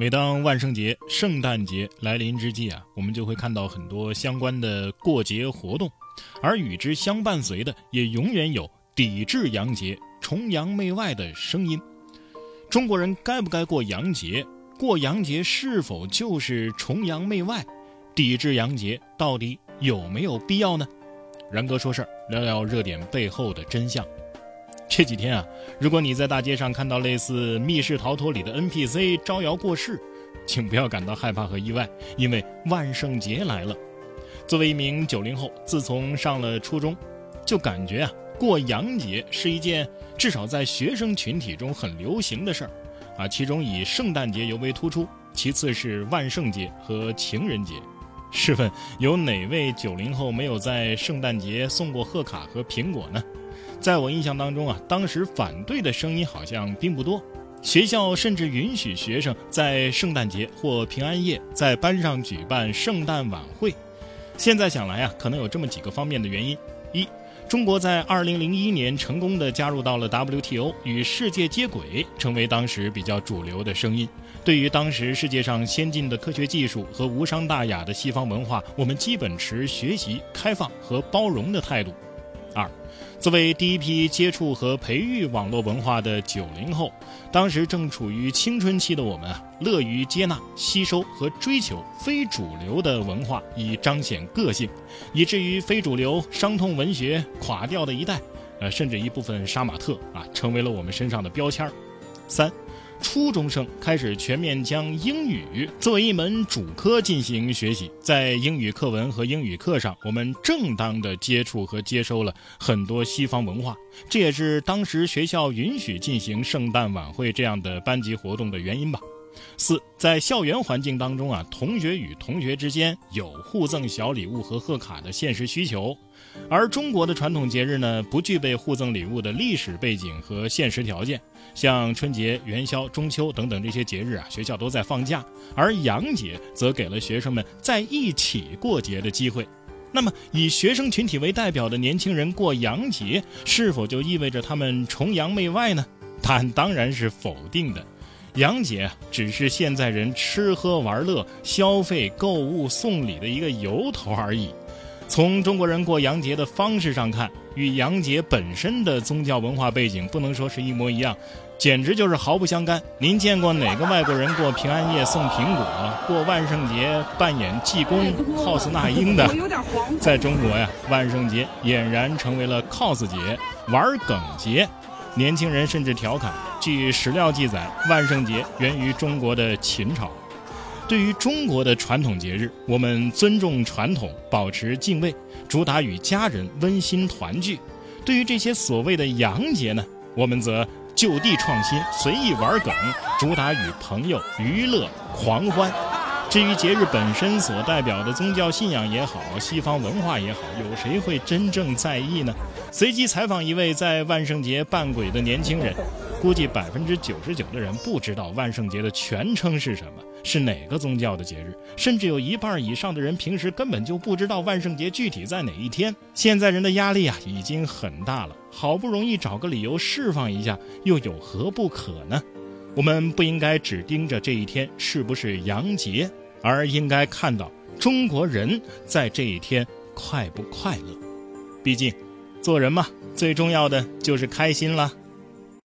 每当万圣节、圣诞节来临之际啊，我们就会看到很多相关的过节活动，而与之相伴随的，也永远有抵制洋节、崇洋媚外的声音。中国人该不该过洋节？过洋节是否就是崇洋媚外？抵制洋节到底有没有必要呢？然哥说事儿，聊聊热点背后的真相。这几天啊，如果你在大街上看到类似《密室逃脱》里的 NPC 招摇过市，请不要感到害怕和意外，因为万圣节来了。作为一名九零后，自从上了初中，就感觉啊，过洋节是一件至少在学生群体中很流行的事儿啊。其中以圣诞节尤为突出，其次是万圣节和情人节。试问，有哪位九零后没有在圣诞节送过贺卡和苹果呢？在我印象当中啊，当时反对的声音好像并不多，学校甚至允许学生在圣诞节或平安夜在班上举办圣诞晚会。现在想来啊，可能有这么几个方面的原因：一，中国在2001年成功的加入到了 WTO，与世界接轨，成为当时比较主流的声音。对于当时世界上先进的科学技术和无伤大雅的西方文化，我们基本持学习、开放和包容的态度。二，作为第一批接触和培育网络文化的九零后，当时正处于青春期的我们啊，乐于接纳、吸收和追求非主流的文化，以彰显个性，以至于非主流伤痛文学垮掉的一代，呃，甚至一部分杀马特啊，成为了我们身上的标签三。初中生开始全面将英语作为一门主科进行学习，在英语课文和英语课上，我们正当的接触和接收了很多西方文化，这也是当时学校允许进行圣诞晚会这样的班级活动的原因吧。四，在校园环境当中啊，同学与同学之间有互赠小礼物和贺卡的现实需求，而中国的传统节日呢，不具备互赠礼物的历史背景和现实条件。像春节、元宵、中秋等等这些节日啊，学校都在放假，而洋节则给了学生们在一起过节的机会。那么，以学生群体为代表的年轻人过洋节，是否就意味着他们崇洋媚外呢？答 案当然是否定的。洋节只是现在人吃喝玩乐、消费、购物、送礼的一个由头而已。从中国人过洋节的方式上看，与洋节本身的宗教文化背景不能说是一模一样，简直就是毫不相干。您见过哪个外国人过平安夜送苹果，过万圣节扮演济公 cos 那英的？在中国呀，万圣节俨然成为了 cos 节、玩梗节。年轻人甚至调侃：据史料记载，万圣节源于中国的秦朝。对于中国的传统节日，我们尊重传统，保持敬畏，主打与家人温馨团聚；对于这些所谓的洋节呢，我们则就地创新，随意玩梗，主打与朋友娱乐狂欢。至于节日本身所代表的宗教信仰也好，西方文化也好，有谁会真正在意呢？随机采访一位在万圣节扮鬼的年轻人，估计百分之九十九的人不知道万圣节的全称是什么。是哪个宗教的节日？甚至有一半以上的人平时根本就不知道万圣节具体在哪一天。现在人的压力啊已经很大了，好不容易找个理由释放一下，又有何不可呢？我们不应该只盯着这一天是不是洋节，而应该看到中国人在这一天快不快乐。毕竟，做人嘛，最重要的就是开心了。